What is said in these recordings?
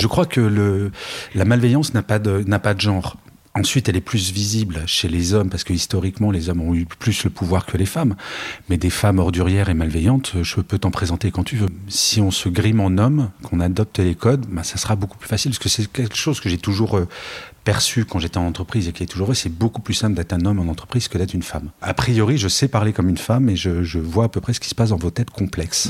Je crois que le, la malveillance n'a pas, de, pas de genre. Ensuite, elle est plus visible chez les hommes parce que historiquement, les hommes ont eu plus le pouvoir que les femmes. Mais des femmes ordurières et malveillantes, je peux t'en présenter quand tu veux. Si on se grime en homme, qu'on adopte les codes, bah, ça sera beaucoup plus facile parce que c'est quelque chose que j'ai toujours euh, perçu quand j'étais en entreprise et qui est toujours vrai. C'est beaucoup plus simple d'être un homme en entreprise que d'être une femme. A priori, je sais parler comme une femme et je, je vois à peu près ce qui se passe dans vos têtes complexes.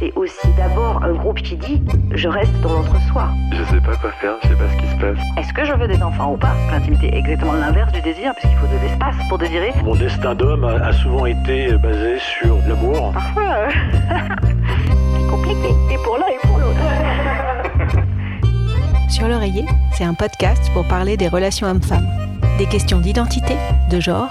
C'est aussi d'abord un groupe qui dit je reste dans l'entre-soi. Je sais pas quoi faire, je sais pas ce qui se passe. Est-ce que je veux des enfants ou pas? L'intimité est exactement l'inverse du désir, puisqu'il faut de l'espace pour désirer. Mon destin d'homme a, souvent été basé sur l'amour. Parfois, euh, c'est compliqué. Et pour l'un et pour l'autre. Sur l'oreiller, c'est un podcast pour parler des relations hommes-femmes, des questions d'identité, de genre,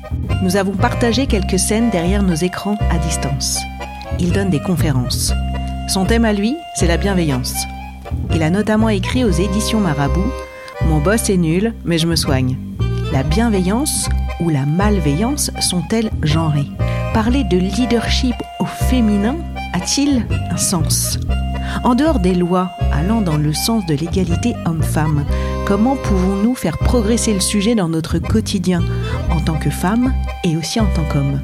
Nous avons partagé quelques scènes derrière nos écrans à distance. Il donne des conférences. Son thème à lui, c'est la bienveillance. Il a notamment écrit aux éditions Marabout Mon boss est nul, mais je me soigne. La bienveillance ou la malveillance sont-elles genrées? Parler de leadership au féminin a-t-il un sens? En dehors des lois allant dans le sens de l'égalité homme-femme, comment pouvons-nous faire progresser le sujet dans notre quotidien en tant que femme et aussi en tant qu'homme?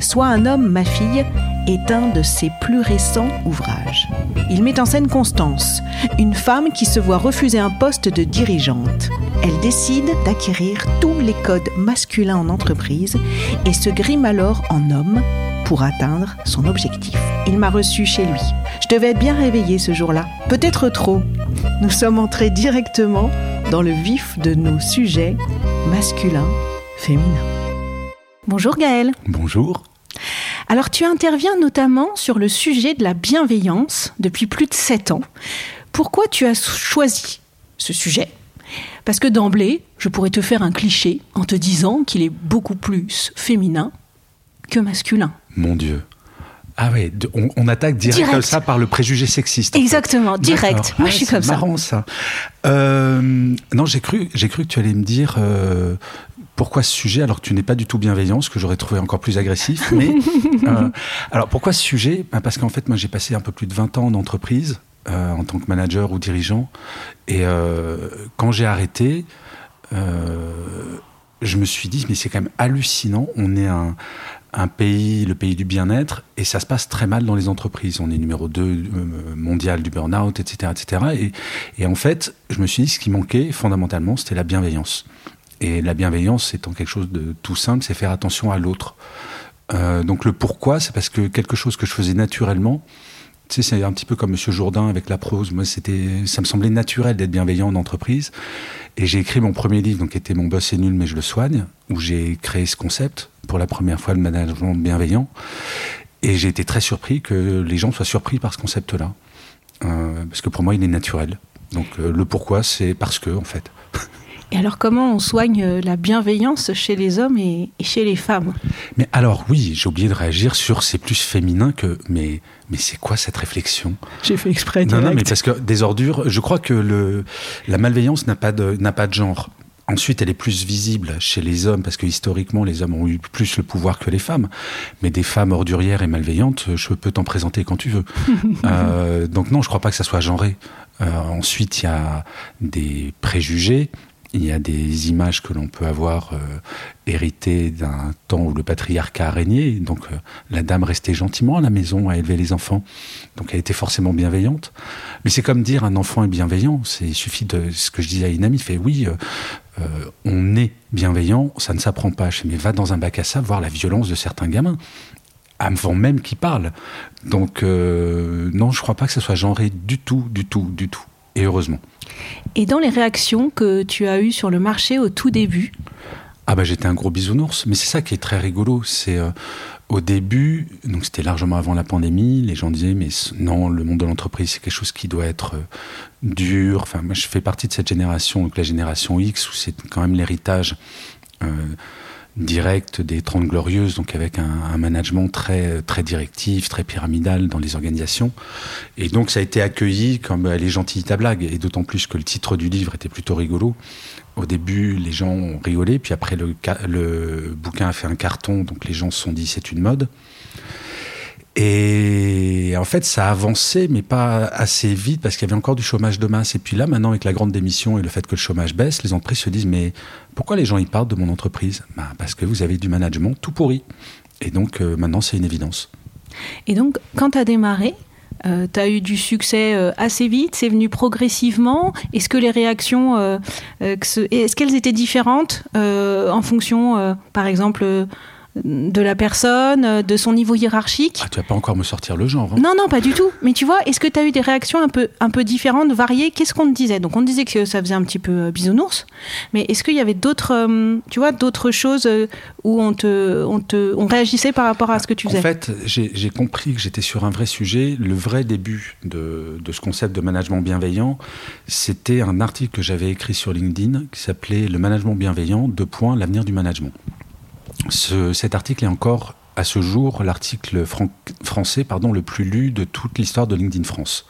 Soit un homme, ma fille, est un de ses plus récents ouvrages. Il met en scène Constance, une femme qui se voit refuser un poste de dirigeante. Elle décide d'acquérir tous les codes masculins en entreprise et se grime alors en homme pour atteindre son objectif. Il m'a reçu chez lui. Je devais être bien réveillée ce jour-là, peut-être trop. Nous sommes entrés directement dans le vif de nos sujets masculins, féminins. Bonjour Gaël. Bonjour. Alors tu interviens notamment sur le sujet de la bienveillance depuis plus de 7 ans. Pourquoi tu as choisi ce sujet? Parce que d'emblée, je pourrais te faire un cliché en te disant qu'il est beaucoup plus féminin que masculin. Mon Dieu. Ah ouais, on, on attaque direct, Direct. comme ça par le préjugé sexiste. en fait. Exactement, direct. Moi Ah, je suis c'est comme ça. marrant ça. Euh, non, j'ai cru, j'ai cru que tu allais me dire euh, pourquoi ce sujet alors que tu n'es pas du tout bienveillant, ce que j'aurais trouvé encore plus agressif. Mais euh, alors pourquoi ce sujet? Ben, Parce qu'en fait, moi j'ai passé un peu plus de 20 ans en entreprise euh, en tant que manager ou dirigeant, et euh, quand j'ai arrêté. euh, je me suis dit, mais c'est quand même hallucinant. On est un, un pays, le pays du bien-être, et ça se passe très mal dans les entreprises. On est numéro 2 mondial du burn-out, etc. etc. Et, et en fait, je me suis dit, ce qui manquait fondamentalement, c'était la bienveillance. Et la bienveillance étant quelque chose de tout simple, c'est faire attention à l'autre. Euh, donc le pourquoi, c'est parce que quelque chose que je faisais naturellement, tu sais, c'est un petit peu comme Monsieur Jourdain avec la prose. Moi, c'était, ça me semblait naturel d'être bienveillant en entreprise. Et j'ai écrit mon premier livre, donc qui était Mon boss est nul, mais je le soigne, où j'ai créé ce concept pour la première fois le management bienveillant. Et j'ai été très surpris que les gens soient surpris par ce concept-là, Euh, parce que pour moi, il est naturel. Donc euh, le pourquoi, c'est parce que, en fait. Et alors comment on soigne euh, la bienveillance chez les hommes et, et chez les femmes? Mais alors oui, j'ai oublié de réagir sur c'est plus féminin que. Mais mais c'est quoi cette réflexion? J'ai fait exprès Non, non, mais parce que des ordures, je crois que le, la malveillance n'a pas, de, n'a pas de genre. Ensuite, elle est plus visible chez les hommes, parce que historiquement, les hommes ont eu plus le pouvoir que les femmes. Mais des femmes ordurières et malveillantes, je peux t'en présenter quand tu veux. Euh, donc non, je crois pas que ça soit genré. Euh, ensuite, il y a des préjugés, il y a des images que l'on peut avoir euh, héritées d'un temps où le patriarcat a régné. Donc euh, la dame restait gentiment à la maison à élever les enfants. Donc elle était forcément bienveillante. Mais c'est comme dire un enfant est bienveillant. C'est, il suffit de ce que je disais à une amie, il fait oui, euh, on est bienveillant, ça ne s'apprend pas. Mais va dans un bac à sable voir la violence de certains gamins avant même qu'ils parlent. Donc euh, non, je crois pas que ce soit genré du tout, du tout, du tout. Et heureusement. Et dans les réactions que tu as eues sur le marché au tout début, Ah bah j'étais un gros bisounours, mais c'est ça qui est très rigolo. C'est euh, au début, donc c'était largement avant la pandémie, les gens disaient mais non, le monde de l'entreprise c'est quelque chose qui doit être euh, dur. Enfin moi je fais partie de cette génération, donc la génération X où c'est quand même l'héritage euh, direct des 30 glorieuses, donc avec un, un, management très, très directif, très pyramidal dans les organisations. Et donc ça a été accueilli comme elle est gentille ta blague, et d'autant plus que le titre du livre était plutôt rigolo. Au début, les gens ont rigolé, puis après le, le bouquin a fait un carton, donc les gens se sont dit c'est une mode. Et en fait, ça a avancé, mais pas assez vite, parce qu'il y avait encore du chômage de masse. Et puis là, maintenant, avec la grande démission et le fait que le chômage baisse, les entreprises se disent, mais pourquoi les gens y partent de mon entreprise? Bah, Parce que vous avez du management tout pourri. Et donc, euh, maintenant, c'est une évidence. Et donc, quand tu as démarré, euh, tu as eu du succès euh, assez vite, c'est venu progressivement. Est-ce que les réactions, euh, est-ce qu'elles étaient différentes en fonction, par exemple, de la personne, de son niveau hiérarchique. Ah, tu vas pas encore me sortir le genre. Hein. Non, non, pas du tout. Mais tu vois, est-ce que tu as eu des réactions un peu, un peu différentes, variées? Qu'est-ce qu'on te disait? Donc, on te disait que ça faisait un petit peu euh, bisounours. Mais est-ce qu'il y avait d'autres, euh, tu vois, d'autres choses euh, où on te, on te, on réagissait par rapport à ce que tu faisais? En fait, j'ai compris que j'étais sur un vrai sujet. Le vrai début de, de ce concept de management bienveillant, c'était un article que j'avais écrit sur LinkedIn qui s'appelait Le management bienveillant, deux points, l'avenir du management. Ce, cet article est encore à ce jour l'article fran français pardon, le plus lu de toute l'histoire de LinkedIn France.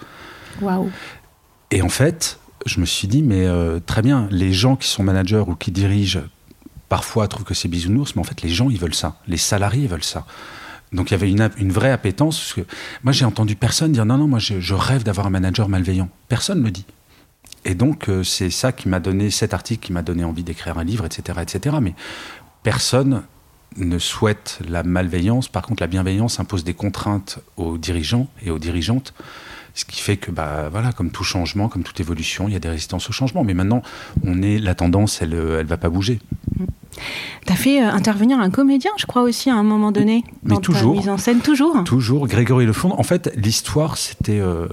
Waouh. Et en fait, je me suis dit, mais euh, très bien, les gens qui sont managers ou qui dirigent, parfois trouvent que c'est bisounours, mais en fait, les gens, ils veulent ça. Les salariés veulent ça. Donc il y avait une, une vraie appétence. Parce que moi, j'ai entendu personne dire, non, non, moi, je, je rêve d'avoir un manager malveillant. Personne ne le dit. Et donc, euh, c'est ça qui m'a donné, cet article qui m'a donné envie d'écrire un livre, etc., etc. Mais personne ne souhaite la malveillance. Par contre, la bienveillance impose des contraintes aux dirigeants et aux dirigeantes. Ce qui fait que, bah, voilà, comme tout changement, comme toute évolution, il y a des résistances au changement. Mais maintenant, on est, la tendance, elle ne va pas bouger. Tu as fait euh, intervenir un comédien, je crois aussi, à un moment donné, dans Mais toujours, ta mise en scène, toujours? Toujours, Grégory Lefond. En fait, l'histoire, c'était... Euh,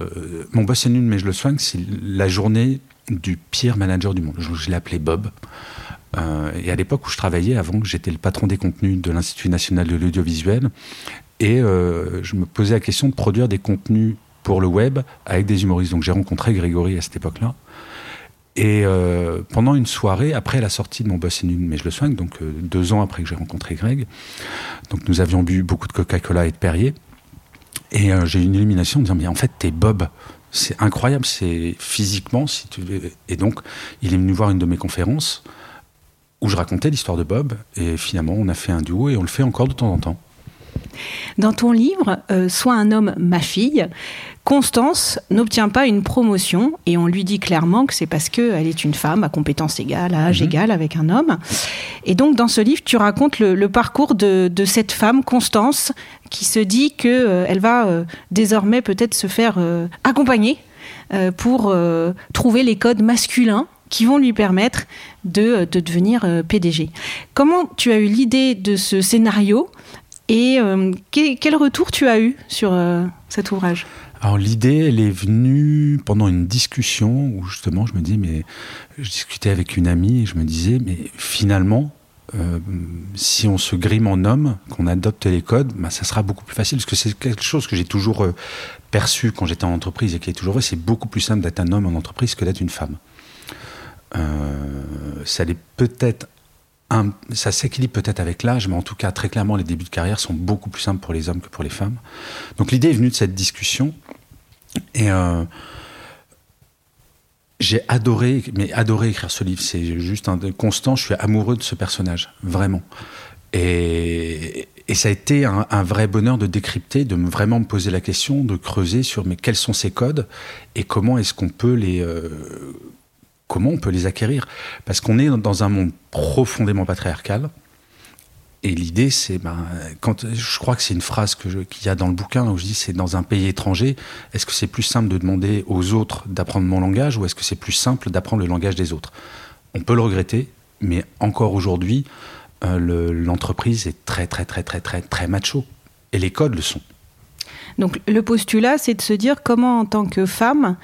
mon boss est nul, mais je le soigne, c'est la journée du pire manager du monde. Je, je l'ai appelé Bob. Euh, et à l'époque où je travaillais, avant j'étais le patron des contenus de l'Institut national de l'audiovisuel, et euh, je me posais la question de produire des contenus pour le web avec des humoristes. Donc j'ai rencontré Grégory à cette époque-là. Et euh, pendant une soirée, après la sortie de mon boss et nul, mais je le soigne, donc deux ans après que j'ai rencontré Greg, donc nous avions bu beaucoup de Coca-Cola et de Perrier, et j'ai eu une illumination en disant, mais en fait, t'es Bob. C'est incroyable, c'est physiquement. Et donc, il est venu voir une de mes conférences où je racontais l'histoire de Bob, et finalement, on a fait un duo et on le fait encore de temps en temps. Dans ton livre, euh, Sois un homme, ma fille, Constance n'obtient pas une promotion et on lui dit clairement que c'est parce qu'elle est une femme à compétence égale, à âge Mhm. égal avec un homme. Et donc dans ce livre, tu racontes le, le parcours de, de cette femme, Constance, qui se dit qu'elle va euh, désormais peut-être se faire euh, accompagner euh, pour euh, trouver les codes masculins qui vont lui permettre de, de devenir euh, PDG. Comment tu as eu l'idée de ce scénario et euh, quel, retour tu as eu sur euh, cet ouvrage? Alors l'idée, elle est venue pendant une discussion où justement je me dis, mais je discutais avec une amie et je me disais, mais finalement, euh, si on se grime en homme, qu'on adopte les codes, bah, ça sera beaucoup plus facile parce que c'est quelque chose que j'ai toujours euh, perçu quand j'étais en entreprise et qui est toujours vrai, c'est beaucoup plus simple d'être un homme en entreprise que d'être une femme. Euh, ça l'est peut-être ça s'équilibre peut-être avec l'âge, mais en tout cas, très clairement, les débuts de carrière sont beaucoup plus simples pour les hommes que pour les femmes. Donc l'idée est venue de cette discussion. Et euh, j'ai adoré, mais adoré écrire ce livre. C'est juste un constant. Je suis amoureux de ce personnage, vraiment. Et, ça a été un, vrai bonheur de décrypter, de me, vraiment me poser la question, de creuser sur mais quels sont ces codes et comment est-ce qu'on peut les euh, comment on peut les acquérir Parce qu'on est dans un monde profondément patriarcal. Et l'idée, c'est, ben, quand je crois que c'est une phrase qu'il y a dans le bouquin où je dis, c'est dans un pays étranger, est-ce que c'est plus simple de demander aux autres d'apprendre mon langage ou est-ce que c'est plus simple d'apprendre le langage des autres? On peut le regretter, mais encore aujourd'hui, euh, le- l'entreprise est très, très, très, très, très, très macho. Et les codes le sont. Donc le postulat, c'est de se dire comment en tant que femme,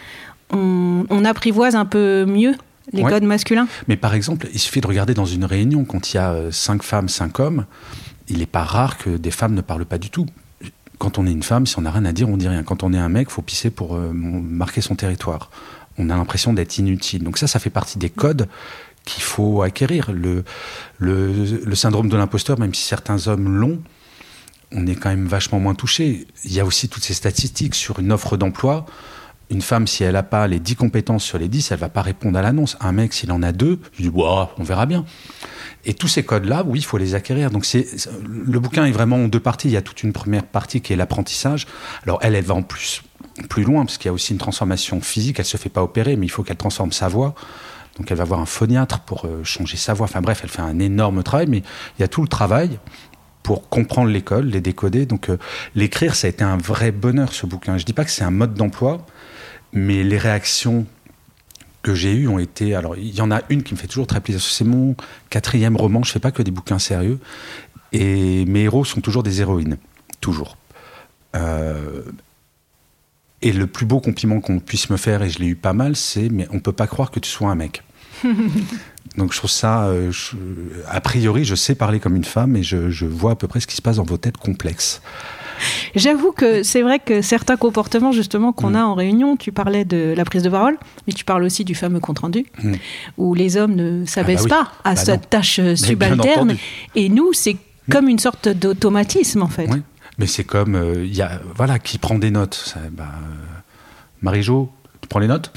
on, on apprivoise un peu mieux les Ouais. codes masculins. Mais par exemple, il suffit de regarder dans une réunion, quand il y a euh, cinq femmes, cinq hommes, il n'est pas rare que des femmes ne parlent pas du tout. Quand on est une femme, si on n'a rien à dire, on dit rien. Quand on est un mec, faut pisser pour euh, marquer son territoire. On a l'impression d'être inutile. Donc ça, ça fait partie des codes qu'il faut acquérir. Le, le, le syndrome de l'imposteur, même si certains hommes l'ont, on est quand même vachement moins touché. Il y a aussi toutes ces statistiques sur une offre d'emploi. Une femme, si elle n'a pas les 10 compétences sur les 10, elle va pas répondre à l'annonce. Un mec, s'il en a deux, je dis, Ouah, on verra bien. Et tous ces codes-là, oui, il faut les acquérir. Donc c'est- le bouquin est vraiment en deux parties. Il y a toute une première partie qui est l'apprentissage. Alors elle, elle va en plus plus loin parce qu'il y a aussi une transformation physique. Elle se fait pas opérer, mais il faut qu'elle transforme sa voix. Donc elle va voir un phoniatre pour euh, changer sa voix. Enfin bref, elle fait un énorme travail, mais il y a tout le travail pour comprendre l'école, les décoder. Donc euh, l'écrire, ça a été un vrai bonheur ce bouquin. Je dis pas que c'est un mode d'emploi, mais les réactions que j'ai eues ont été. Alors il y en a une qui me fait toujours très plaisir. C'est mon quatrième roman. Je fais pas que des bouquins sérieux, et mes héros sont toujours des héroïnes, toujours. Euh, et le plus beau compliment qu'on puisse me faire, et je l'ai eu pas mal, c'est mais on peut pas croire que tu sois un mec. Donc je trouve ça, euh, je- a priori, je sais parler comme une femme et je, je vois à peu près ce qui se passe dans vos têtes complexes. J'avoue que c'est vrai que certains comportements justement qu'on Mm. a en réunion, tu parlais de la prise de parole, mais tu parles aussi du fameux compte rendu, Mm. où les hommes ne s'abaissent oui. pas à Bah non. cette tâche euh, subalterne, et nous c'est comme une sorte d'automatisme en fait. Oui. Mais c'est comme, euh, il y a, voilà, qui prend des notes. Bah, euh, Marie-Jo, tu prends les notes?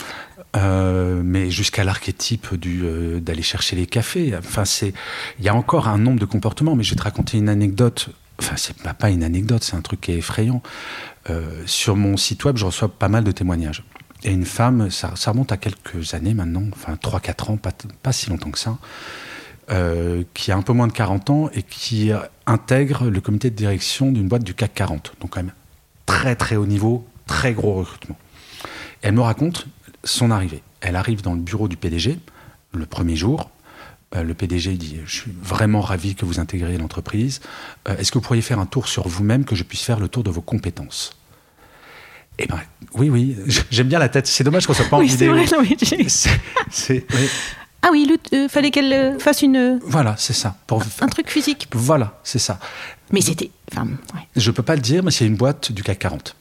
Euh, mais jusqu'à l'archétype du euh, d'aller chercher les cafés. Enfin, c'est, il y a encore un nombre de comportements. Mais je vais te raconter une anecdote. Enfin, c'est pas, pas une anecdote, c'est un truc qui est effrayant. Euh, sur mon site web, je reçois pas mal de témoignages. Et une femme, ça, remonte à quelques années maintenant, enfin 3-4 ans, pas, pas si longtemps que ça, qui a un peu moins de 40 ans et qui intègre le comité de direction d'une boîte du CAC 40. Donc quand même très très haut niveau, très gros recrutement. Elle me raconte son arrivée. Elle arrive dans le bureau du PDG le premier jour. Euh, le PDG dit Je suis vraiment ravi que vous intégriez l'entreprise. Euh, Est-ce que vous pourriez faire un tour sur vous-même, que je puisse faire le tour de vos compétences? Eh ben, oui, oui, j'aime bien la tête. C'est dommage qu'on soit pas en Oui, c'est vidéo. vrai. non, oui. Ah oui, le- euh, fallait qu'elle euh, fasse une, Voilà, c'est ça. Pour- un truc physique. Voilà, c'est ça. Mais c'était. Enfin, ouais. Je peux pas le dire, mais c'est une boîte du CAC 40.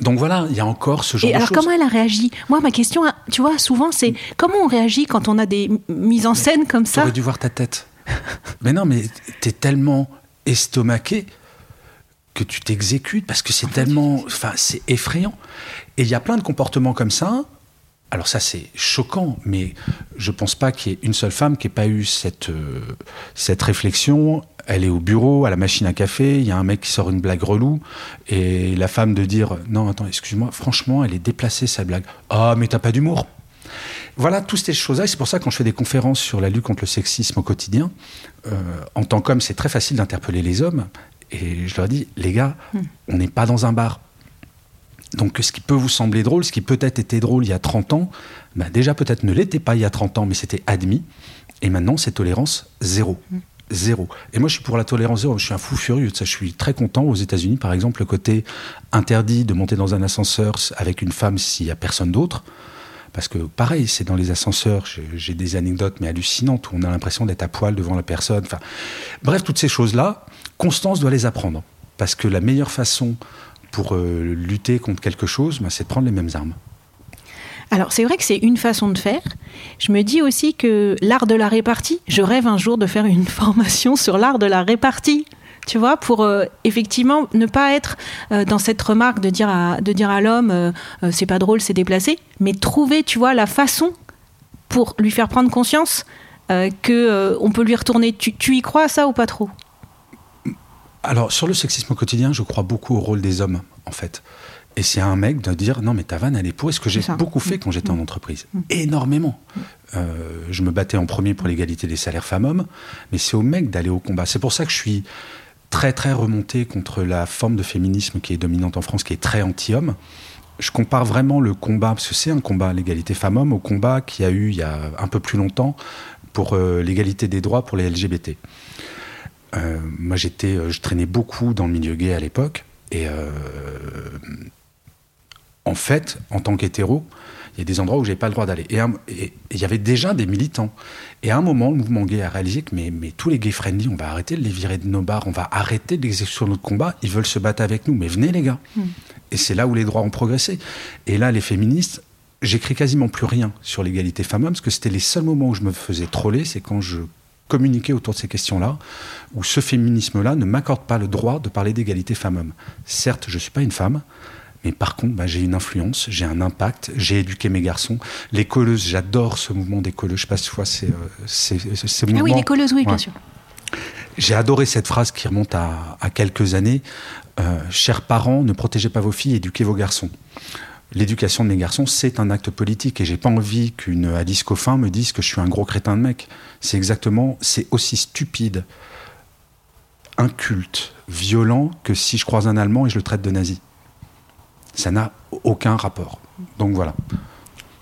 Donc voilà, il y a encore ce genre Et de alors, choses. comment elle a réagi? Moi, ma question, hein, tu vois, souvent, c'est comment on réagit quand on a des mises en scène comme ça? T'aurais dû voir ta tête. mais non, mais t'es tellement estomaqué que tu t'exécutes parce que c'est tellement, enfin, c'est effrayant. Et il y a plein de comportements comme ça. Alors ça, c'est choquant, mais je pense pas qu'il y ait une seule femme qui ait pas eu cette euh, cette réflexion. Elle est au bureau, à la machine à café, il y a un mec qui sort une blague relou, et la femme de dire non, attends, excuse-moi, franchement, elle est déplacée sa blague. Ah, mais t'as pas d'humour. Voilà, toutes ces choses-là. Et c'est pour ça, quand je fais des conférences sur la lutte contre le sexisme au quotidien, euh, en tant qu'homme, c'est très facile d'interpeller les hommes. Et je leur dis, les gars, on n'est pas dans un bar. Donc, ce qui peut vous sembler drôle, ce qui peut-être était drôle il y a 30 ans, bah, déjà peut-être ne l'était pas il y a 30 ans, mais c'était admis. Et maintenant, c'est tolérance zéro. Et moi, je suis pour la tolérance zéro. Je suis un fou furieux de ça. Je suis très content aux États-Unis, par exemple, le côté interdit de monter dans un ascenseur avec une femme s'il n'y a personne d'autre. Parce que pareil, c'est dans les ascenseurs, j'ai- des anecdotes mais hallucinantes où on a l'impression d'être à poil devant la personne. Bref, toutes ces choses-là, Constance doit les apprendre. Parce que la meilleure façon pour euh, lutter contre quelque chose, bah, c'est de prendre les mêmes armes. Alors, c'est vrai que c'est une façon de faire. Je me dis aussi que l'art de la répartie, je rêve un jour de faire une formation sur l'art de la répartie. Tu vois, pour euh, effectivement ne pas être euh, dans cette remarque de dire à, de dire à l'homme euh, c'est pas drôle, c'est déplacé, mais trouver, tu vois, la façon pour lui faire prendre conscience que on peut lui retourner. Tu, tu y crois à ça ou pas trop? Alors, sur le sexisme quotidien, je crois beaucoup au rôle des hommes, en fait. Et c'est à un mec de dire non, mais ta vanne, elle est pour. Ce que j'ai beaucoup fait quand j'étais en entreprise. Énormément. Euh, je me battais en premier pour l'égalité des salaires femmes-hommes, mais c'est au mec d'aller au combat. C'est pour ça que je suis très, très remonté contre la forme de féminisme qui est dominante en France, qui est très anti-homme. Je compare vraiment le combat, parce que c'est un combat, l'égalité femmes-hommes, au combat qu'il y a eu il y a un peu plus longtemps pour euh, l'égalité des droits pour les LGBT. Euh, moi, j'étais, je traînais beaucoup dans le milieu gay à l'époque, et en fait, en tant qu'hétéro, il y a des endroits où j'avais pas le droit d'aller. Et il y avait déjà des militants. Et à un moment, le mouvement gay a réalisé que mais, mais tous les gays friendly, on va arrêter de les virer de nos bars, on va arrêter d'exécuter notre combat. Ils veulent se battre avec nous, mais venez les gars. Hmm. Et c'est là où les droits ont progressé. Et là, les féministes, j'écris quasiment plus rien sur l'égalité femmes-hommes, parce que c'était les seuls moments où je me faisais troller, c'est quand je communiquais autour de ces questions-là, où ce féminisme-là ne m'accorde pas le droit de parler d'égalité femmes-hommes. Certes, je ne suis pas une femme, mais par contre, bah, j'ai une influence, j'ai un impact, j'ai éduqué mes garçons. Les colleuses, j'adore ce mouvement des colleuses. Je sais pas si tu vois, c'est, euh, Ah oui, les colleuses, oui, bien sûr. J'ai adoré cette phrase qui remonte à, quelques années. Euh, chers parents, ne protégez pas vos filles, éduquez vos garçons. L'éducation de mes garçons, c'est un acte politique et j'ai pas envie qu'une Alice Coffin me dise que je suis un gros crétin de mec. C'est exactement, c'est aussi stupide, inculte, violent que si je croise un Allemand et je le traite de nazi. Ça n'a aucun rapport. Donc voilà.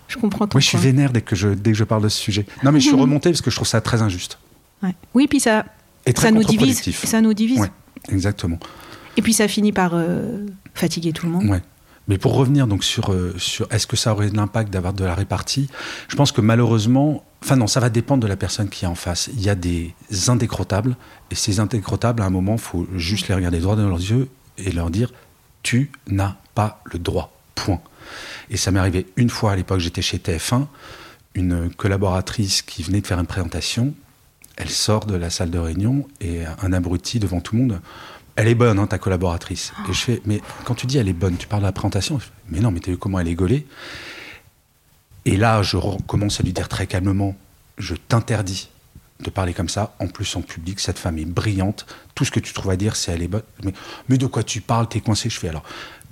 Je comprends ton Oui, je suis vénère dès que je, dès que je parle de ce sujet. Non, mais je suis remonté parce que je trouve ça très injuste. Oui, puis ça, ça nous divise. Ça nous divise. Ouais, exactement. Et puis ça finit par euh, fatiguer tout le monde. Ouais. Mais pour revenir donc sur, euh, sur est-ce que ça aurait de l'impact d'avoir de la répartie, je pense que malheureusement, enfin non, ça va dépendre de la personne qui est en face. Il y a des indécrottables, et ces indécrottables, à un moment, il faut juste les regarder droit dans leurs yeux et leur dire tu n'as pas le droit. Point. Et ça m'est arrivé une fois à l'époque, j'étais chez TF1, une collaboratrice qui venait de faire une présentation, elle sort de la salle de réunion et un abruti devant tout le monde. Elle est bonne, hein, ta collaboratrice. Et je fais, mais quand tu dis elle est bonne, tu parles de la présentation? Mais non, mais t'as vu comment elle est gaulée? Et là, je commence à lui dire très calmement, je t'interdis de parler comme ça, en plus en public, cette femme est brillante, tout ce que tu trouves à dire, c'est elle est bonne. Mais, mais de quoi tu parles, t'es coincé Je fais alors,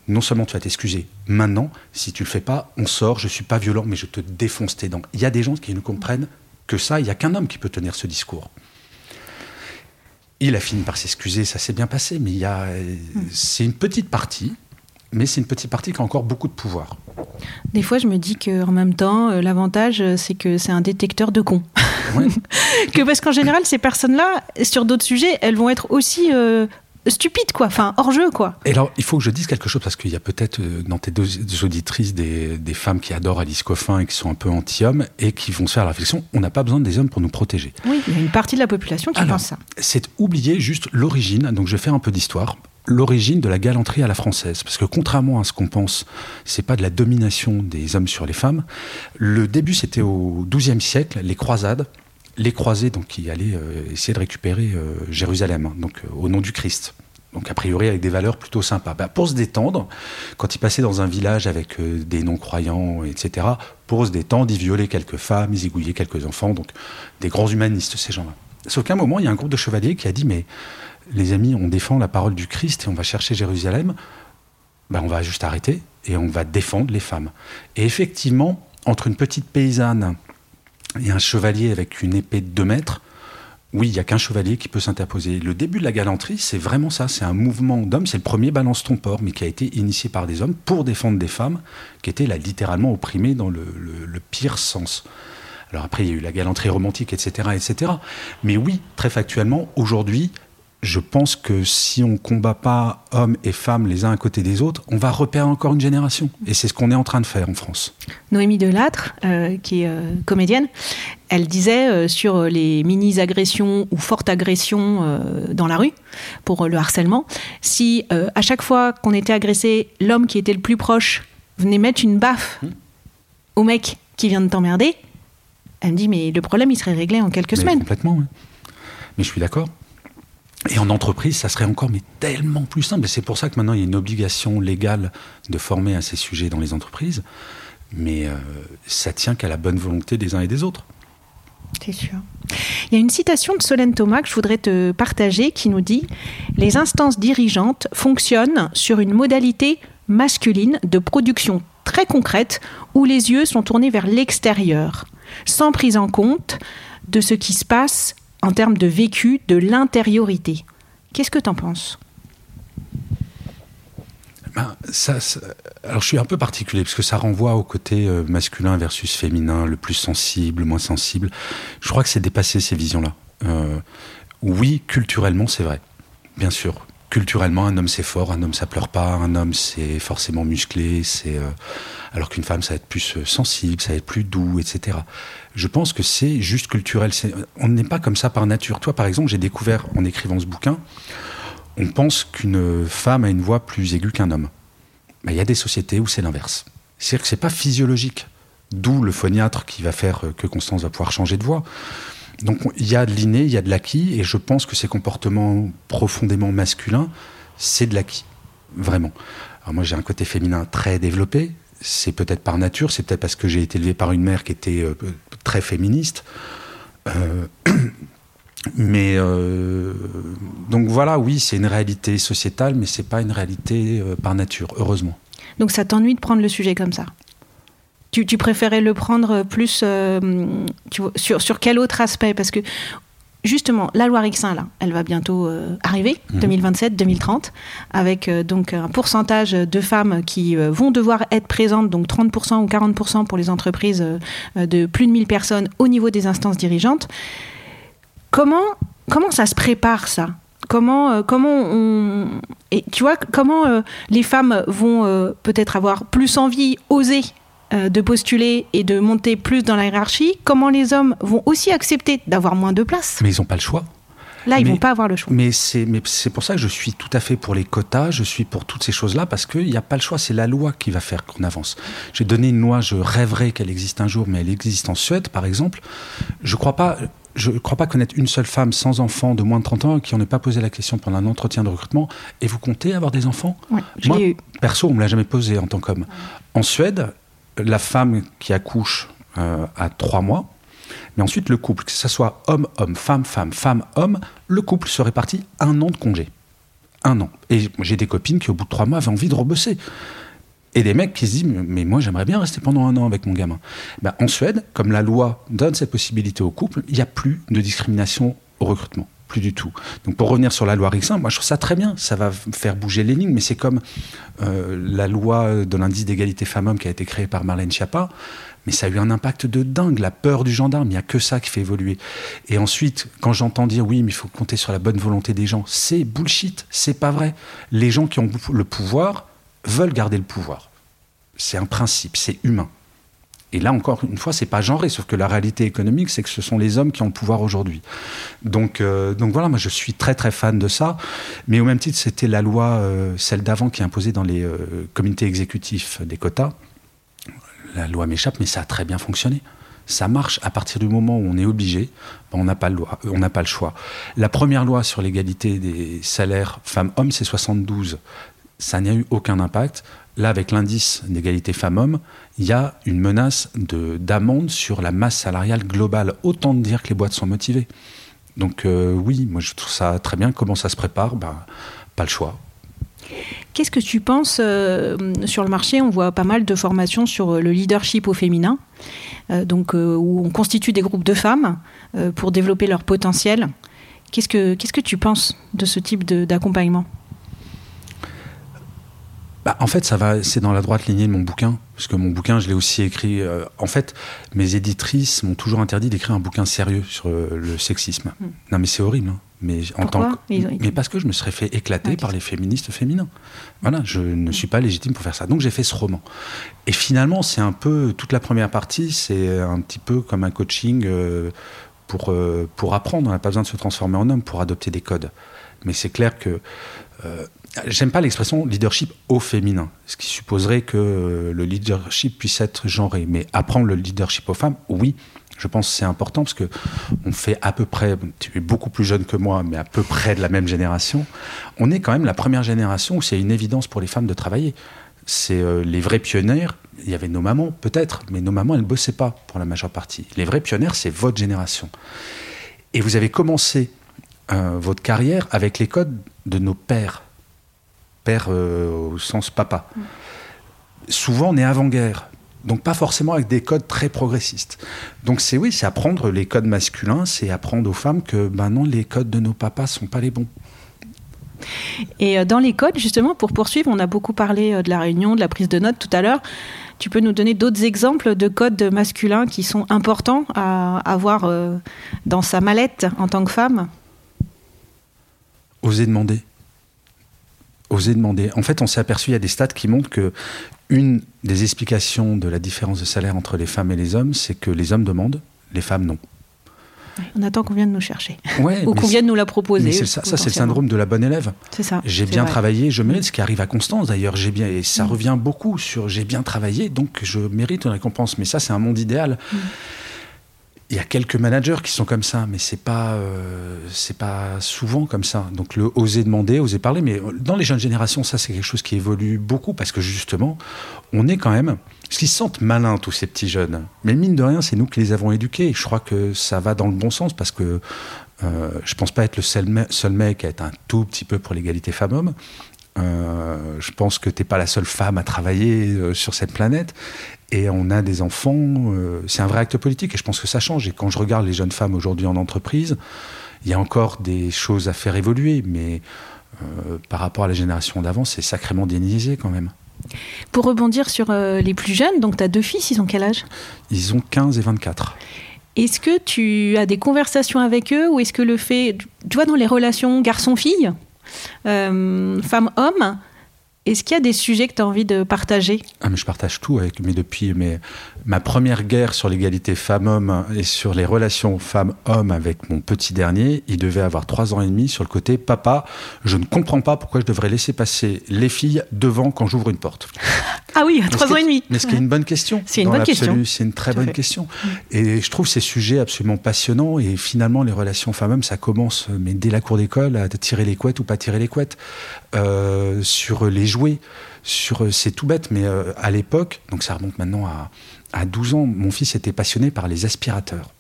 non seulement tu vas t'excuser maintenant, si tu le fais pas, on sort, je suis pas violent, mais je te défonce tes dents. Il y a des gens qui ne comprennent que ça, il n'y a qu'un homme qui peut tenir ce discours. Il a fini par s'excuser, ça s'est bien passé, mais il y a, c'est une petite partie, mais c'est une petite partie qui a encore beaucoup de pouvoir. Des fois, je me dis qu'en même temps, euh, l'avantage, euh, c'est que c'est un détecteur de cons. que parce qu'en général, ces personnes-là, sur d'autres sujets, elles vont être aussi euh, stupide, quoi. Enfin, hors jeu, quoi. Et alors, il faut que je dise quelque chose parce qu'il y a peut-être dans tes deux auditrices des, femmes qui adorent Alice Coffin et qui sont un peu anti-hommes et qui vont se faire la réflexion on n'a pas besoin des hommes pour nous protéger. Oui, il y a une partie de la population qui pense ça. C'est oublier juste l'origine. Donc, je vais faire un peu d'histoire l'origine de la galanterie à la française. Parce que contrairement à ce qu'on pense, c'est pas de la domination des hommes sur les femmes. Le début, c'était au XIIe siècle, les croisades les croisés donc, qui allaient euh, essayer de récupérer euh, Jérusalem, hein, donc euh, au nom du Christ. Donc a priori avec des valeurs plutôt sympas. Bah, pour se détendre, quand ils passaient dans un village avec des non-croyants, etc., pour se détendre, ils violaient quelques femmes, ils égouillaient quelques enfants, donc des grands humanistes, ces gens-là. Sauf qu'à un moment, il y a un groupe de chevaliers qui a dit, mais les amis, on défend la parole du Christ et on va chercher Jérusalem, bah, on va juste arrêter et on va défendre les femmes. Et effectivement, entre une petite paysanne et un chevalier avec une épée de 2 mètres, oui, il n'y a qu'un chevalier qui peut s'interposer. Le début de la galanterie, c'est vraiment ça. C'est un mouvement d'hommes. C'est le premier balance ton mais qui a été initié par des hommes pour défendre des femmes qui étaient là littéralement opprimées dans le, le pire sens. Alors après, il y a eu la galanterie romantique, etc., etc. Mais oui, très factuellement, aujourd'hui, je pense que si on combat pas hommes et femmes les uns à côté des autres, on va repérer encore une génération. Et c'est ce qu'on est en train de faire en France. Noémie Delattre, euh, qui est euh, comédienne, elle disait euh, sur les mini-agressions ou fortes agressions dans la rue pour le harcèlement, si à chaque fois qu'on était agressé, l'homme qui était le plus proche venait mettre une baffe mmh. au mec qui vient de t'emmerder, elle me dit mais le problème il serait réglé en quelques semaines. Complètement, oui. Mais je suis d'accord. Et en entreprise, ça serait encore mais tellement plus simple. Et c'est pour ça que maintenant il y a une obligation légale de former à ces sujets dans les entreprises. Mais euh, ça tient qu'à la bonne volonté des uns et des autres. C'est sûr. Il y a une citation de Solène Thomas que je voudrais te partager qui nous dit Les instances dirigeantes fonctionnent sur une modalité masculine de production très concrète où les yeux sont tournés vers l'extérieur, sans prise en compte de ce qui se passe en termes de vécu, de l'intériorité. Qu'est-ce que tu en penses? Ben, ça, alors je suis un peu particulier parce que ça renvoie au côté euh, masculin versus féminin, le plus sensible, le moins sensible. Je crois que c'est dépassé ces visions-là. Euh, oui, culturellement, c'est vrai, bien sûr. Culturellement, un homme c'est fort, un homme ça pleure pas, un homme c'est forcément musclé, c'est euh, alors qu'une femme ça va être plus euh, sensible, ça va être plus doux, etc. Je pense que c'est juste culturel. On n'est pas comme ça par nature. Toi, par exemple, j'ai découvert en écrivant ce bouquin, on pense qu'une femme a une voix plus aiguë qu'un homme. Il y a des sociétés où c'est l'inverse. C'est-à-dire que c'est pas physiologique. D'où le phoniatre qui va faire que Constance va pouvoir changer de voix. Donc il y a de l'inné, il y a de l'acquis, et je pense que ces comportements profondément masculins, c'est de l'acquis, vraiment. Alors moi j'ai un côté féminin très développé, c'est peut-être par nature, c'est peut-être parce que j'ai été élevé par une mère qui était euh, très féministe. Euh, mais euh, donc voilà, oui, c'est une réalité sociétale, mais c'est pas une réalité par nature, heureusement. Donc ça t'ennuie de prendre le sujet comme ça? Tu, préférais le prendre plus euh, sur, sur quel autre aspect? Parce que justement, la loi Rixin, là, elle va bientôt euh, arriver, 2027-2030, mhm. avec euh, donc un pourcentage de femmes qui vont devoir être présentes, donc 30% ou 40% pour les entreprises de plus de 1000 personnes au niveau des instances dirigeantes. Comment, comment ça se prépare, ça? Comment, comment on. Et tu vois, comment les femmes vont peut-être avoir plus envie, oser de postuler et de monter plus dans la hiérarchie, comment les hommes vont aussi accepter d'avoir moins de place? Mais ils n'ont pas le choix. Là, ils ne vont pas avoir le choix. Mais c'est pour ça que je suis tout à fait pour les quotas, je suis pour toutes ces choses-là, parce qu'il n'y a pas le choix, c'est la loi qui va faire qu'on avance. J'ai donné une loi, je rêverais qu'elle existe un jour, mais elle existe en Suède, par exemple. Je ne crois pas... Je crois pas connaître une seule femme sans enfant de moins de 30 ans qui n'en ait pas posé la question pendant un entretien de recrutement. Et vous comptez avoir des enfants? Moi, perso, on me l'a jamais posé en tant qu'homme. En Suède, la femme qui accouche euh, à trois mois, mais ensuite le couple, que ce soit homme-homme, femme-femme, femme-homme, le couple se répartit un an de congé. Un an. Et j'ai des copines qui, au bout de trois mois, avaient envie de rebosser. Et des mecs qui se disent Mais moi, j'aimerais bien rester pendant un an avec mon gamin. Ben, en Suède, comme la loi donne cette possibilité au couple, il n'y a plus de discrimination au recrutement plus du tout. Donc pour revenir sur la loi Rixin, moi je trouve ça très bien, ça va faire bouger les lignes, mais c'est comme euh, la loi de l'indice d'égalité femmes-hommes qui a été créée par Marlène Schiappa, mais ça a eu un impact de dingue, la peur du gendarme, il n'y a que ça qui fait évoluer. Et ensuite, quand j'entends dire oui, mais il faut compter sur la bonne volonté des gens, c'est bullshit, c'est pas vrai. Les gens qui ont le pouvoir veulent garder le pouvoir. C'est un principe, c'est humain. Et là, encore une fois, c'est pas genré, sauf que la réalité économique, c'est que ce sont les hommes qui ont le pouvoir aujourd'hui. Donc, euh, donc voilà, moi je suis très très fan de ça. Mais au même titre, c'était la loi, euh, celle d'avant, qui imposait dans les euh, comités exécutifs des quotas. La loi m'échappe, mais ça a très bien fonctionné. Ça marche à partir du moment où on est obligé, on n'a pas, le pas le choix. La première loi sur l'égalité des salaires femmes-hommes, c'est 72. Ça n'a eu aucun impact. Là, avec l'indice d'égalité femmes-hommes, il y a une menace d'amende sur la masse salariale globale. Autant dire que les boîtes sont motivées. Donc euh, oui, moi je trouve ça très bien. Comment ça se prépare? Ben, Pas le choix. Qu'est-ce que tu penses euh, sur le marché? On voit pas mal de formations sur le leadership au féminin, euh, donc où on constitue des groupes de femmes pour développer leur potentiel. Qu'est-ce que qu'est-ce que tu penses de ce type d'accompagnement? Bah, en fait, ça va, c'est dans la droite lignée de mon bouquin, parce que mon bouquin, je l'ai aussi écrit. Euh, en fait, mes éditrices m'ont toujours interdit d'écrire un bouquin sérieux sur euh, le sexisme. Hmm. Non, mais c'est horrible. Hein. Mais en tant que, mais parce que je me serais fait éclater par les féministes féminins. Voilà, je ne suis pas légitime pour faire ça. Donc j'ai fait ce roman. Et finalement, c'est un peu toute la première partie, c'est un petit peu comme un coaching euh, pour pour apprendre. On n'a pas besoin de se transformer en homme pour adopter des codes. Mais c'est clair que J'aime pas l'expression leadership au féminin, ce qui supposerait que le leadership puisse être genré. Mais apprendre le leadership aux femmes, oui, je pense que c'est important parce que on fait à peu près, tu es beaucoup plus jeune que moi, mais à peu près de la même génération. On est quand même la première génération où c'est une évidence pour les femmes de travailler. C'est euh, les vrais pionnières. Il y avait nos mamans, peut-être, mais nos mamans, elles ne bossaient pas pour la majeure partie. Les vrais pionnières, c'est votre génération. Et vous avez commencé euh, votre carrière avec les codes de nos pères père euh, au sens papa. Souvent, on est avant-guerre. Donc pas forcément avec des codes très progressistes. Donc c'est oui, c'est apprendre les codes masculins, c'est apprendre aux femmes que ben non, les codes de nos papas sont pas les bons. Et euh, dans les codes, justement, pour poursuivre, on a beaucoup parlé euh, de la réunion, de la prise de notes tout à l'heure. Tu peux nous donner d'autres exemples de codes masculins qui sont importants à avoir dans sa mallette en tant que femme? Oser demander Oser demander. En fait, on s'est aperçu, il y a des stats qui montrent que une des explications de la différence de salaire entre les femmes et les hommes, c'est que les hommes demandent, les femmes non. On attend qu'on vienne nous chercher. Ouais, Ou qu'on vienne nous la proposer. mais c'est ça, ça c'est le syndrome de la bonne élève. C'est ça. J'ai bien vrai. travaillé, je mérite, ce qui arrive à Constance d'ailleurs, j'ai bien, et ça Mm. revient beaucoup sur j'ai bien travaillé, donc je mérite une récompense. Mais ça, c'est un monde idéal. Mm. Il y a quelques managers qui sont comme ça, mais c'est pas, euh, pas souvent comme ça. Donc le oser demander, oser parler, mais dans les jeunes générations, ça c'est quelque chose qui évolue beaucoup parce que justement, on est quand même, parce qu'ils se sentent malins tous ces petits jeunes. Mais mine de rien, c'est nous qui les avons éduqués. Je crois que ça va dans le bon sens parce que euh, je pense pas être le seul, seul mec à être un tout petit peu pour l'égalité femmes-hommes. Euh, je pense que t'es pas la seule femme à travailler euh, sur cette planète. Et on a des enfants. euh, c'est un vrai acte politique. Et je pense que ça change. Et quand je regarde les jeunes femmes aujourd'hui en entreprise, il y a encore des choses à faire évoluer. Mais par rapport à la génération d'avant, c'est sacrément dénisé quand même. Pour rebondir sur les plus jeunes, donc tu as deux fils, ils ont quel âge? Ils ont 15 et 24. Est-ce que tu as des conversations avec eux ou est-ce que le fait, tu vois, dans les relations garçon-fille, euh, femme-homme, est-ce qu'il y a des sujets que tu as envie de partager? Ah, mais je partage tout avec mais depuis mais ma première guerre sur l'égalité femmes-hommes et sur les relations femmes-hommes avec mon petit dernier, il devait avoir trois ans et demi sur le côté papa, je ne comprends pas pourquoi je devrais laisser passer les filles devant quand j'ouvre une porte. Ah oui, à trois ans et demi. Mais ce qui est une bonne question. C'est une bonne question. C'est une très Tout bonne fait. question. Et je trouve ces sujets absolument passionnants. Et finalement, les relations femmes-hommes, ça commence, mais dès la cour d'école, à tirer les couettes ou pas tirer les couettes. Euh, sur les sur euh, c'est tout bête, mais euh, à l'époque, donc ça remonte maintenant à, à 12 ans, mon fils était passionné par les aspirateurs.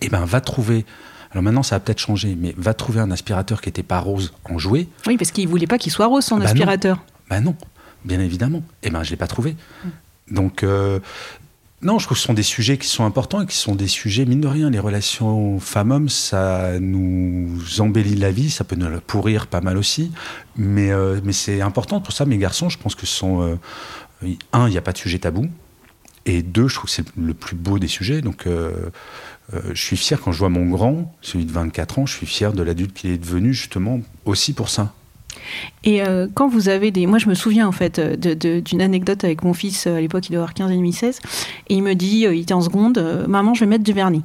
Eh ben, va trouver. Alors maintenant, ça a peut-être changé, mais va trouver un aspirateur qui n'était pas rose en jouet. Oui, parce qu'il voulait pas qu'il soit rose son Bah non. aspirateur. Ben non, bien évidemment. Eh ben, je l'ai pas trouvé. Donc, euh, non, je trouve que ce sont des sujets qui sont importants et qui sont des sujets, mine de rien, les relations femmes-hommes, ça nous embellit la vie, ça peut nous pourrir pas mal aussi, mais, euh, mais c'est important pour ça. Mes garçons, je pense que ce sont, euh, un, il n'y a pas de sujet tabou, et deux, je trouve que c'est le plus beau des sujets. Donc, euh, je suis fier quand je vois mon grand, celui de 24 ans, je suis fier de l'adulte qu'il est devenu, justement, aussi pour ça. Et euh, quand vous avez des. Moi, je me souviens en fait euh, d'une anecdote avec mon fils, euh, à l'époque, il doit avoir 15 et demi, 16. Et il me dit, il était en seconde, Maman, je vais mettre du vernis.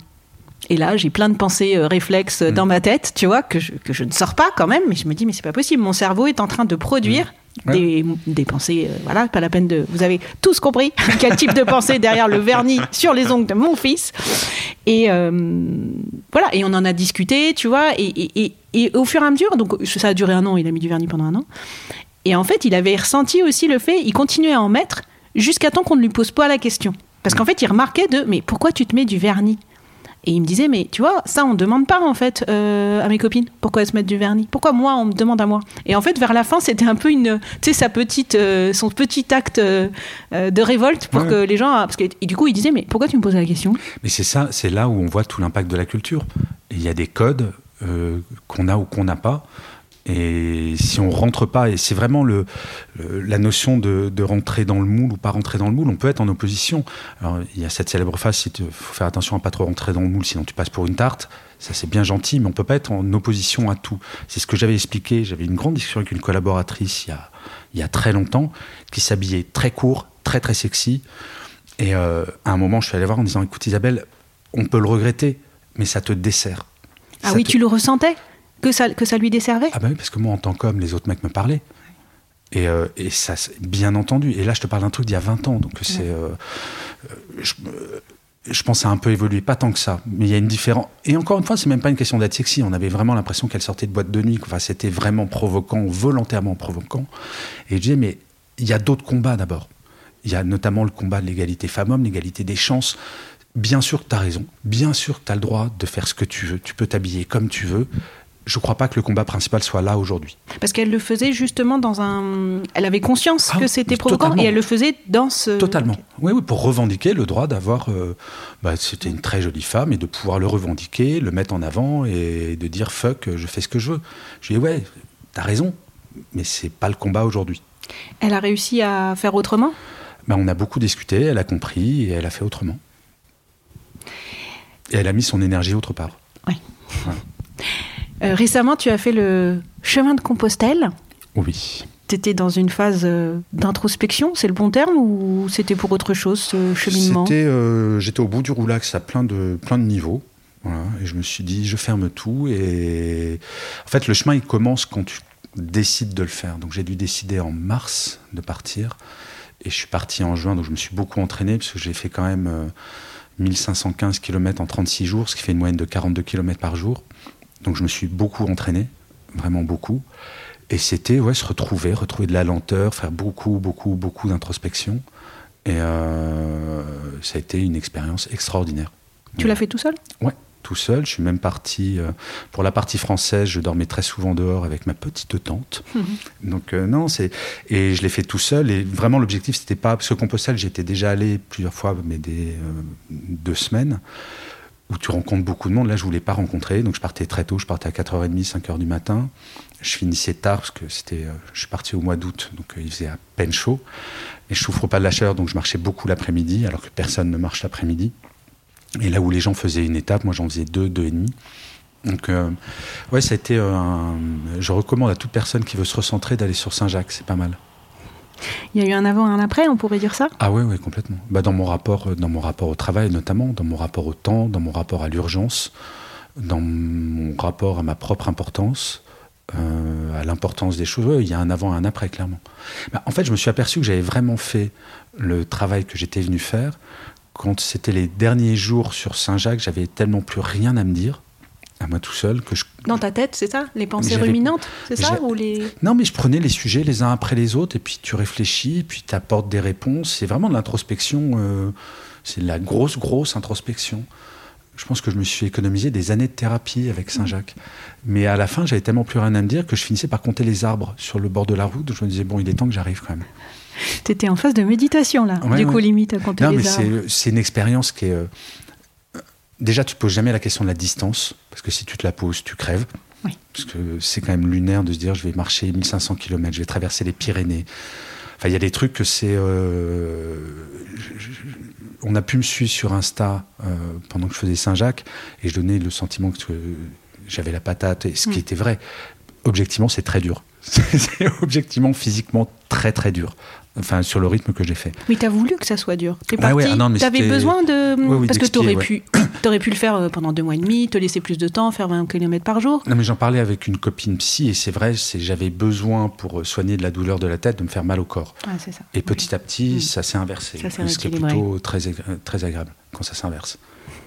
Et là, j'ai plein de pensées euh, réflexes dans ma tête, tu vois, que je, que je ne sors pas quand même, mais je me dis, mais c'est pas possible, mon cerveau est en train de produire. Ouais. Des, pensées, euh, voilà, pas la peine de. Vous avez tous compris quel type de pensée derrière le vernis sur les ongles de mon fils. Et euh, voilà, et on en a discuté, tu vois, et, et, et, et au fur et à mesure, donc ça a duré un an, il a mis du vernis pendant un an. Et en fait, il avait ressenti aussi le fait, il continuait à en mettre jusqu'à temps qu'on ne lui pose pas la question. Parce qu'en fait, il remarquait de, mais pourquoi tu te mets du vernis? Et il me disait, mais tu vois, ça, on ne demande pas en fait euh, à mes copines pourquoi elles se mettent du vernis? Pourquoi moi, on me demande à moi? Et en fait, vers la fin, c'était un peu une, tu sais, sa petite, euh, son petit acte euh, de révolte pour Ouais. que les gens, parce que et du coup, il disait, mais pourquoi tu me poses la question? Mais c'est ça, c'est là où on voit tout l'impact de la culture. Il y a des codes qu'on a ou qu'on n'a pas. Et si on rentre pas, et c'est vraiment le, le- la notion de, de rentrer dans le moule ou pas rentrer dans le moule, on peut être en opposition. Alors, il y a cette célèbre phrase, il faut faire attention à pas trop rentrer dans le moule, sinon tu passes pour une tarte. Ça, c'est bien gentil, mais on peut pas être en opposition à tout. C'est ce que j'avais expliqué. J'avais une grande discussion avec une collaboratrice il y a, il y a très longtemps, qui s'habillait très court, très très sexy. Et euh, à un moment, je suis allé voir en disant, écoute Isabelle, on peut le regretter, mais ça te dessert. Ah Ça oui, te- tu le ressentais? Que ça, que ça lui desservait? Ah bah oui, parce que moi, en tant qu'homme, les autres mecs me parlaient. Et, euh, et ça, bien entendu. Et là, je te parle d'un truc d'il y a 20 ans. Donc, c'est. euh, je, euh, je pense que ça a un peu évolué, pas tant que ça. Mais il y a une différence. Et encore une fois, c'est même pas une question d'être sexy. On avait vraiment l'impression qu'elle sortait de boîte de nuit. Enfin, c'était vraiment provoquant, volontairement provoquant. Et je disais, mais il y a d'autres combats d'abord. Il y a notamment le combat de l'égalité femmes-hommes, l'égalité des chances. Bien sûr que tu as raison. Bien sûr que tu as le droit de faire ce que tu veux. Tu peux t'habiller comme tu veux. Je crois pas que le combat principal soit là aujourd'hui. Parce qu'elle le faisait justement dans un. Elle avait conscience Ah, que c'était provoquant totalement. et elle le faisait dans ce. Totalement. Oui, oui, pour revendiquer le droit d'avoir. euh, bah, C'était une très jolie femme et de pouvoir le revendiquer, le mettre en avant et de dire fuck, je fais ce que je veux. Je dis ouais, t'as raison, mais c'est pas le combat aujourd'hui. Elle a réussi à faire autrement? Bah, on a beaucoup discuté, elle a compris et elle a fait autrement. Et elle a mis son énergie autre part. Euh, récemment, tu as fait le chemin de Compostelle. Oui. T'étais dans une phase euh, d'introspection, c'est le bon terme, ou c'était pour autre chose ce cheminement? Euh, j'étais au bout du roulax à plein de, plein de niveaux. Voilà, et je me suis dit, je ferme tout. Et en fait, le chemin, il commence quand tu décides de le faire. Donc j'ai dû décider en mars de partir. Et je suis parti en juin, donc je me suis beaucoup entraîné, parce que j'ai fait quand même euh, 1515 km en 36 jours, ce qui fait une moyenne de 42 km par jour. Donc je me suis beaucoup entraîné, vraiment beaucoup. Et c'était ouais, se retrouver, retrouver de la lenteur, faire beaucoup, beaucoup, beaucoup d'introspection. Et euh, ça a été une expérience extraordinaire. Tu l'as fait tout seul? Ouais, tout seul. Je suis même parti. euh, pour la partie française, je dormais très souvent dehors avec ma petite tante. Donc, euh, non, c'est. Et je l'ai fait tout seul. Et vraiment, l'objectif, c'était pas. Parce que Compostelle, j'étais déjà allé plusieurs fois, mais des deux semaines, où tu rencontres beaucoup de monde. Là, je voulais pas rencontrer. Donc, je partais très tôt. Je partais à 4h30, 5h du matin. Je finissais tard, parce que c'était. euh, je suis parti au mois d'août, donc euh, il faisait à peine chaud. Et je souffre pas de la chaleur, donc je marchais beaucoup l'après-midi, alors que personne ne marche l'après-midi. Et là où les gens faisaient une étape, moi j'en faisais deux, deux et demi. Donc, euh, ouais, ça a été euh, un. Je recommande à toute personne qui veut se recentrer d'aller sur Saint-Jacques, c'est pas mal. Il y a eu un avant et un après, on pourrait dire ça? Ah ouais, ouais, complètement. Bah, dans mon rapport, euh, dans mon rapport au travail notamment, dans mon rapport au temps, dans mon rapport à l'urgence, dans mon rapport à ma propre importance, euh, à l'importance des choses. Il y a un avant et un après, clairement. Bah, en fait, je me suis aperçu que j'avais vraiment fait le travail que j'étais venu faire quand c'était les derniers jours sur Saint-Jacques. J'avais tellement plus rien à me dire à moi tout seul que je Dans ta tête, c'est ça? Les pensées ruminantes, c'est ça Ou les... Non, mais je prenais les sujets les uns après les autres, et puis tu réfléchis, puis tu apportes des réponses. C'est vraiment de l'introspection, euh, c'est de la grosse, grosse introspection. Je pense que je me suis économisé des années de thérapie avec Saint-Jacques. Mais à la fin, j'avais tellement plus rien à me dire que je finissais par compter les arbres sur le bord de la route. Je me disais, bon, il est temps que j'arrive quand même. T'étais en phase de méditation, là. Ouais, du coup, ouais. limite, à compter Non, les mais arbres. c'est c'est une expérience qui est. Déjà, tu te poses jamais la question de la distance, parce que si tu te la poses, tu crèves. Oui. Parce que c'est quand même lunaire de se dire je vais marcher 1500 km, je vais traverser les Pyrénées. Enfin, il y a des trucs que c'est. euh, on a pu me suivre sur Insta euh, pendant que je faisais Saint-Jacques, et je donnais le sentiment que euh, j'avais la patate, et ce qui Mm. était vrai. Objectivement, c'est très dur. c'est objectivement, physiquement, très très dur. Enfin, sur le rythme que j'ai fait. Mais t'as voulu que ça soit dur. T'es Ah parti. ouais, ah T'avais besoin de. Parce que t'aurais pu, aurais pu le faire euh, pendant deux mois et demi, te laisser plus de temps, faire 20 km par jour. Non, mais j'en parlais avec une copine psy, et c'est vrai, c'est j'avais besoin pour euh, soigner de la douleur de la tête de me faire mal au corps. C'est ça. Et petit à petit, ça s'est inversé. Ça ce qui est plutôt très, très agréable quand ça s'inverse.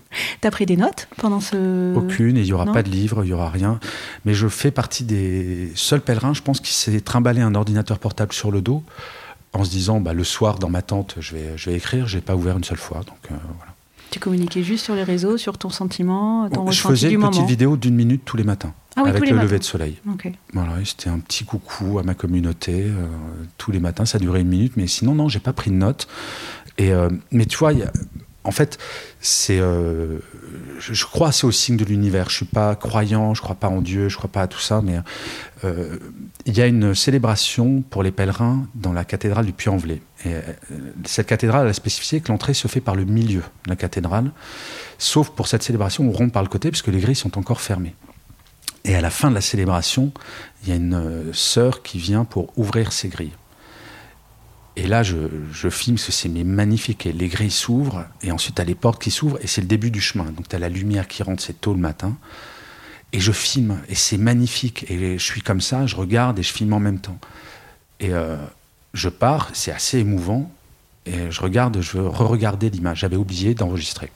T'as pris des notes pendant ce. Aucune, et il n'y aura non pas de livre, il n'y aura rien. Mais je fais partie des seuls pèlerins, je pense, qui s'est trimballé un ordinateur portable sur le dos en se disant, bah, le soir, dans ma tente, je vais, je vais écrire. Je n'ai pas ouvert une seule fois. Donc, euh, voilà. Tu communiquais juste sur les réseaux, sur ton sentiment, ton je faisais une petite vidéo d'une minute tous les matins, Ah oui, avec le matins. lever de soleil. Voilà, c'était un petit coucou à ma communauté euh, tous les matins. Ça durait une minute, mais sinon, non, j'ai pas pris de notes. Et, euh, mais tu vois, y a- en fait, c'est, euh, je, crois assez au signe de l'univers. Je suis pas croyant, je crois pas en Dieu, je crois pas à tout ça, mais euh, il y a une célébration pour les pèlerins dans la cathédrale du Puy-en-Velay. Euh, cette cathédrale a la spécificité que l'entrée se fait par le milieu de la cathédrale, sauf pour cette célébration où on rentre par le côté, puisque les grilles sont encore fermées. Et à la fin de la célébration, il y a une sœur qui vient pour ouvrir ses grilles. Et là, je, filme parce que c'est magnifique. Les grilles s'ouvrent, et ensuite, tu as les portes qui s'ouvrent, et c'est le début du chemin. Donc, tu as la lumière qui rentre, c'est tôt le matin. Et je filme, et c'est magnifique. Et je suis comme ça, je regarde et je filme en même temps. Et euh, je pars, c'est assez émouvant. Et je regarde, je veux re-regarder l'image. J'avais oublié d'enregistrer.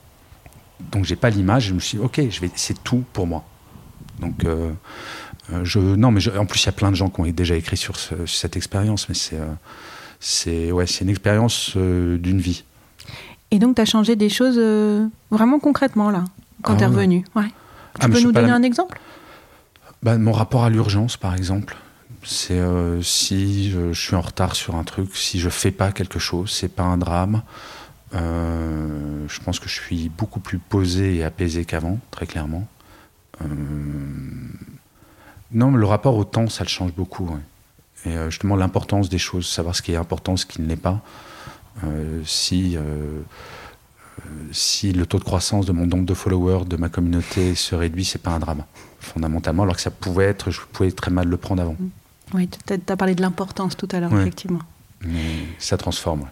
Donc, j'ai pas l'image. Je me suis dit, OK, je vais, c'est tout pour moi. Donc, euh, euh, je, non, mais en plus, il y a plein de gens qui ont déjà écrit sur, ce- sur cette expérience, mais c'est, c'est, ouais, c'est une expérience euh, d'une vie. Et donc, t'as changé des choses euh, vraiment concrètement, là, quand Ah t'es ouais. revenu. Ouais. Tu Ah, peux nous donner la- un exemple? Bah, mon rapport à l'urgence, par exemple, c'est euh, si je, je suis en retard sur un truc, si je fais pas quelque chose, c'est pas un drame. Euh, je pense que je suis beaucoup plus posé et apaisé qu'avant, très clairement. Euh, non, mais le rapport au temps, ça le change beaucoup. ouais. Et euh, justement, l'importance des choses, savoir ce qui est important, ce qui ne l'est pas. Euh, si, euh, si le taux de croissance de mon nombre de followers, de ma communauté se réduit, c'est pas un drame, fondamentalement, alors que ça pouvait être, je pouvais très mal le prendre avant. Oui, tu as parlé de l'importance tout à l'heure, Ouais. effectivement. Mais ça transforme.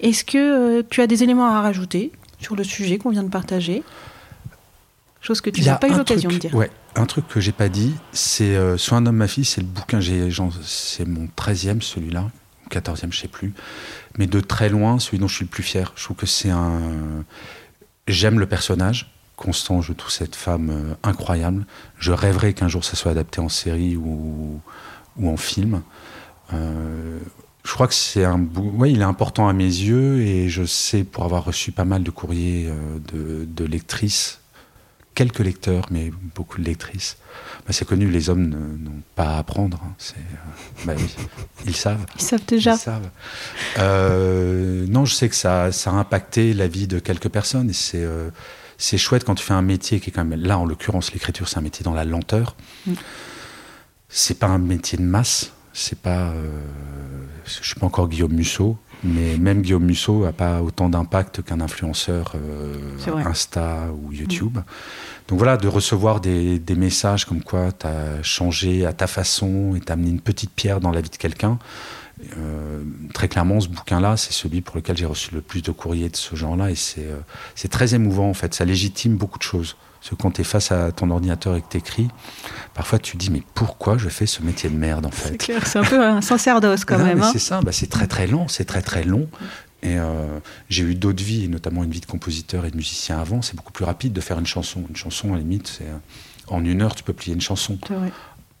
Est-ce que euh, tu as des éléments à rajouter sur le sujet qu'on vient de partager? Chose que tu n'as pas eu un l'occasion de truc- dire. Ouais, un truc que j'ai pas dit, c'est euh, Soit un homme, ma fille, c'est le bouquin, c'est mon 13e celui-là, ou 14e, je sais plus. Mais de très loin, celui dont je suis le plus fier. Je trouve que c'est un. J'aime le personnage. Constant, je trouve cette femme euh, incroyable. Je rêverais qu'un jour ça soit adapté en série ou, ou en film. Euh, je crois que c'est un ouais, il est important à mes yeux et je sais pour avoir reçu pas mal de courriers de, de lectrices, quelques lecteurs, mais beaucoup de lectrices. Bah, c'est connu, les hommes n'ont pas à apprendre. hein. Euh, bah oui, ils savent. Ils savent déjà. Ils savent. Euh, non, je sais que ça, ça a impacté la vie de quelques personnes et c'est euh, c'est chouette quand tu fais un métier qui est quand même là en l'occurrence l'écriture c'est un métier dans la lenteur. Mm. C'est pas un métier de masse. C'est pas. euh, je suis pas encore Guillaume Musso, mais même Guillaume Musso a pas autant d'impact qu'un influenceur euh. Insta ou YouTube. Donc voilà, de recevoir des, des messages comme quoi tu as changé à ta façon et t'as amené une petite pierre dans la vie de quelqu'un. Euh, très clairement, ce bouquin-là, c'est celui pour lequel j'ai reçu le plus de courriers de ce genre-là et c'est euh, c'est très émouvant en fait. Ça légitime beaucoup de choses. Parce que quand tu es face à ton ordinateur et que tu écris, parfois tu te dis mais pourquoi je fais ce métier de merde en C'est fait clair, c'est un peu un sacerdoce quand non, même. hein. C'est ça, bah, c'est très très long, c'est très très long. Et euh, j'ai eu d'autres vies, notamment une vie de compositeur et de musicien avant. C'est beaucoup plus rapide de faire une chanson. Une chanson, à la limite, c'est euh, en une heure, tu peux plier une chanson. C'est vrai.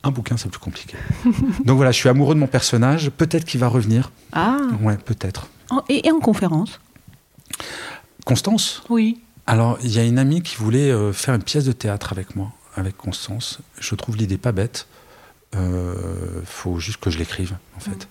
Un bouquin, c'est plus compliqué. Donc voilà, je suis amoureux de mon personnage. Peut-être qu'il va revenir. Ah, Ouais, peut-être. et en conférence? Constance? Oui. Alors, il y a une amie qui voulait euh, faire une pièce de théâtre avec moi, avec Constance. Je trouve l'idée pas bête. Euh, faut juste que je l'écrive, en fait.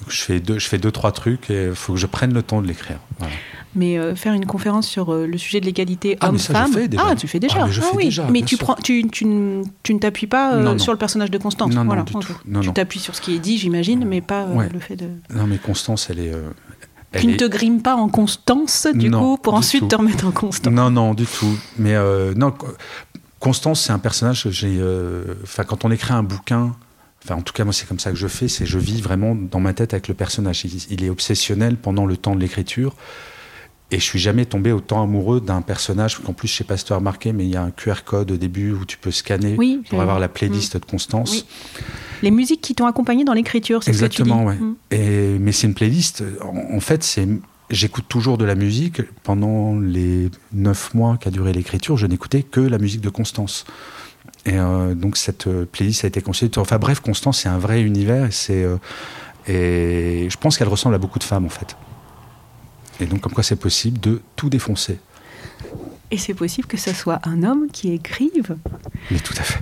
Donc, je fais deux, je fais deux trois trucs et il faut que je prenne le temps de l'écrire. Voilà. Mais euh, faire une conférence sur le sujet de l'égalité Ah, homme-femme. fais déjà. Ah, tu fais déjà. Ah, mais je fais oui. déjà, mais tu, prends, tu, tu, ne t'appuies pas Non, non. sur le personnage de Constance. Non, non, voilà. du tout. Non, tu t'appuies sur ce qui est dit, j'imagine, mais pas Ouais. le fait de. Non, mais Constance, elle est. elle Tu ne est- te grimes pas en Constance, du Non, coup, pour du ensuite tout. te remettre en Constance? Non, non, du tout. Mais euh, non, Co- Constance, c'est un personnage que j'ai. euh, Enfin, quand on écrit un bouquin, enfin, en tout cas, moi, c'est comme ça que je fais, c'est je vis vraiment dans ma tête avec le personnage. Il, il est obsessionnel pendant le temps de l'écriture. Et je suis jamais tombé autant amoureux d'un personnage qu'en plus, je sais pas si tu as remarqué, mais il y a un QR code au début où tu peux scanner Oui, pour avoir la playlist de Constance. Oui. Les musiques qui t'ont accompagné dans l'écriture, c'est ce que tu dis. Exactement, ouais. Mm. Et, mais c'est une playlist. En, en fait, c'est j'écoute toujours de la musique. Pendant les neuf mois qu'a duré l'écriture, je n'écoutais que la musique de Constance. Et euh, donc cette euh, playlist a été conçue. Enfin bref, Constance, c'est un vrai univers. Et, euh, et je pense qu'elle ressemble à beaucoup de femmes, en fait. Et donc, comme quoi c'est possible de tout défoncer. Et c'est possible que ce soit un homme qui écrive Mais tout à fait.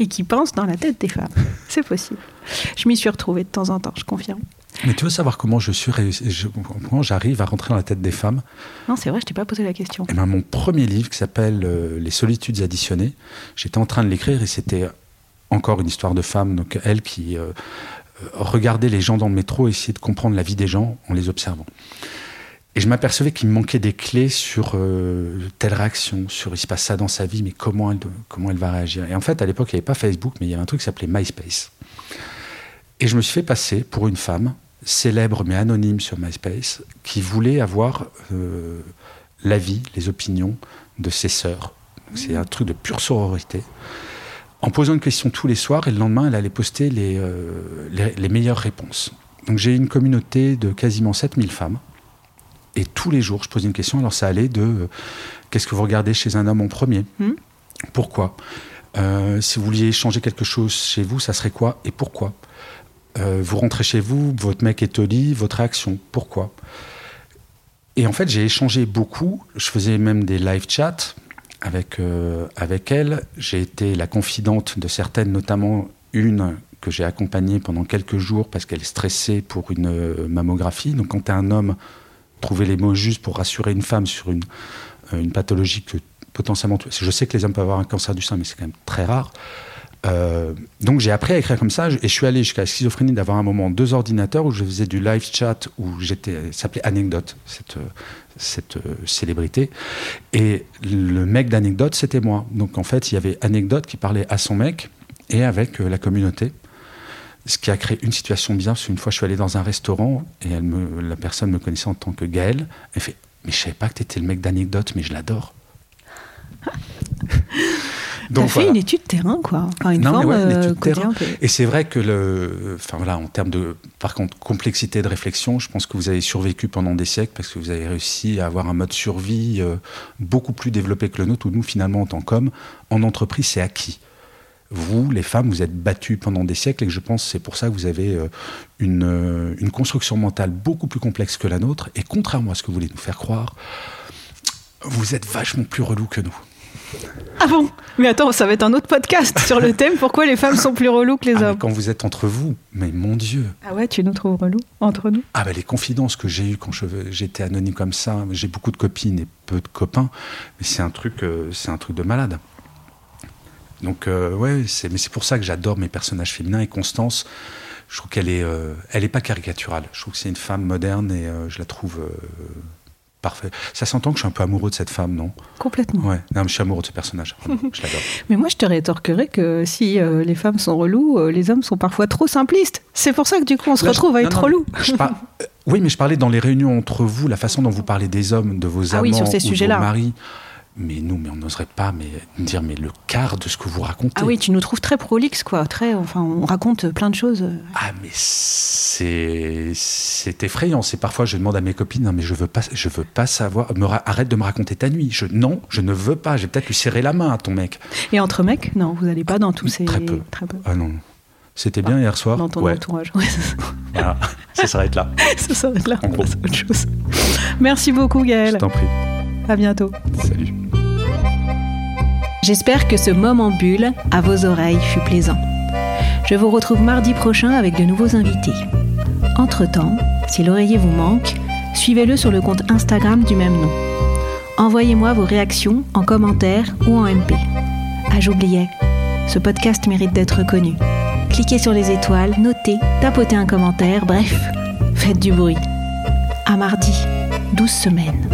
et qui pense dans la tête des femmes. C'est possible. Je m'y suis retrouvée de temps en temps, je confirme. Mais tu veux savoir comment je suis je- comment j'arrive à rentrer dans la tête des femmes? Non, c'est vrai, je t'ai pas posé la question. Eh ben, mon premier livre qui s'appelle euh, Les solitudes additionnées, j'étais en train de l'écrire et c'était encore une histoire de femme, donc elle qui euh, regardait les gens dans le métro et essayait de comprendre la vie des gens en les observant. Et je m'apercevais qu'il me manquait des clés sur euh, telle réaction, sur il se passe ça dans sa vie, mais comment elle, comment elle va réagir. Et en fait, à l'époque, il n'y avait pas Facebook, mais il y avait un truc qui s'appelait MySpace. Et je me suis fait passer pour une femme célèbre mais anonyme sur MySpace qui voulait avoir euh, l'avis, les opinions de ses sœurs. C'est un truc de pure sororité. En posant une question tous les soirs et le lendemain, elle allait poster les, euh, les, les meilleures réponses. Donc j'ai une communauté de quasiment 7000 femmes. Et tous les jours, je posais une question. Alors ça allait de euh, qu'est-ce que vous regardez chez un homme en premier? Mhm. Pourquoi? Euh, Si vous vouliez changer quelque chose chez vous, ça serait quoi? Et pourquoi? Euh, Vous rentrez chez vous, votre mec est au lit, votre réaction, pourquoi? Et en fait, j'ai échangé beaucoup. Je faisais même des live chats avec, avec elle. J'ai été la confidente de certaines, notamment une que j'ai accompagnée pendant quelques jours parce qu'elle stressait pour une mammographie. Donc, quand tu es un homme, trouver les mots justes pour rassurer une femme sur une, euh, une pathologie que potentiellement. Je sais que les hommes peuvent avoir un cancer du sein, mais c'est quand même très rare. Euh, donc j'ai appris à écrire comme ça et je suis allé jusqu'à la schizophrénie d'avoir un moment deux ordinateurs où je faisais du live chat où j'étais s'appelait anecdote cette euh, cette célébrité et le mec d'anecdote c'était moi donc en fait il y avait anecdote qui parlait à son mec et avec la communauté ce qui a créé une situation bien, parce qu'une fois, je suis allé dans un restaurant et elle me, la personne me connaissait en tant que Gaël. Elle fait Mais je savais pas que tu étais le mec d'anecdote, mais je l'adore. T'as fait une étude terrain, quoi. Enfin, une Non, forme ouais, euh, terrain. Et c'est vrai que, le, enfin voilà, en termes de, par contre, complexité de réflexion, je pense que vous avez survécu pendant des siècles parce que vous avez réussi à avoir un mode survie euh, beaucoup plus développé que le nôtre, où nous, finalement, en tant qu'hommes, en entreprise, c'est acquis. Vous, les femmes, vous êtes battues pendant des siècles et que je pense que c'est pour ça que vous avez euh, une, euh, une construction mentale beaucoup plus complexe que la nôtre. Et contrairement à ce que vous voulez nous faire croire, vous êtes vachement plus relou que nous. Ah bon? Mais attends, ça va être un autre podcast sur le thème pourquoi les femmes sont plus relous que les Ah, hommes? quand vous êtes entre vous, mais mon Dieu, Ah ouais, tu nous trouves relous entre nous? Ah bah les confidences que j'ai eues quand j'étais anonyme comme ça, j'ai beaucoup de copines et peu de copains, mais c'est un truc, euh, c'est un truc de malade. Donc euh, ouais, c'est, mais c'est pour ça que j'adore mes personnages féminins et Constance. Je trouve qu'elle est, euh, elle est pas caricaturale. Je trouve que c'est une femme moderne et euh, je la trouve euh, parfaite. Ça s'entend que je suis un peu amoureux de cette femme, non? Complètement. Ouais, non, mais je suis amoureux de ce personnage. je l'adore. Mais moi, je te rétorquerai que si les femmes sont relous, euh, les hommes sont parfois trop simplistes. C'est pour ça que du coup, on se Là, je- retrouve à non, être non, relou. je par- Oui, mais je parlais dans les réunions entre vous, la façon dont vous parlez des hommes, de vos Ah amants oui, sur ces ou de vos maris. Mais nous, mais on n'oserait pas mais, dire mais le quart de ce que vous racontez. Ah oui, tu nous trouves très prolixe, quoi. Très, enfin, on raconte plein de choses. Ah, mais c'est c'est effrayant. C'est parfois je demande à mes copines non mais je veux pas je veux pas savoir me ra- arrête de me raconter ta nuit. Je non, je ne veux pas. J'ai peut-être lui serrer la main à ton mec. Et entre mecs, non, vous n'allez pas dans tous ces. Très peu. Très peu. Ah non. C'était bien hier soir? Dans ton ouais. entourage. Ouais, ça, Voilà. ça s'arrête là. ça s'arrête là. En On gros. passe à autre chose. Merci beaucoup, Je Gaël. t'en prie. À bientôt. Salut. J'espère que ce moment bulle à vos oreilles fut plaisant. Je vous retrouve mardi prochain avec de nouveaux invités. Entre-temps, si l'oreiller vous manque, suivez-le sur le compte Instagram du même nom. Envoyez-moi vos réactions en commentaire ou en MP. Ah, j'oubliais, ce podcast mérite d'être connu. Cliquez sur les étoiles, notez, tapotez un commentaire, bref, faites du bruit. À mardi, 12 semaines.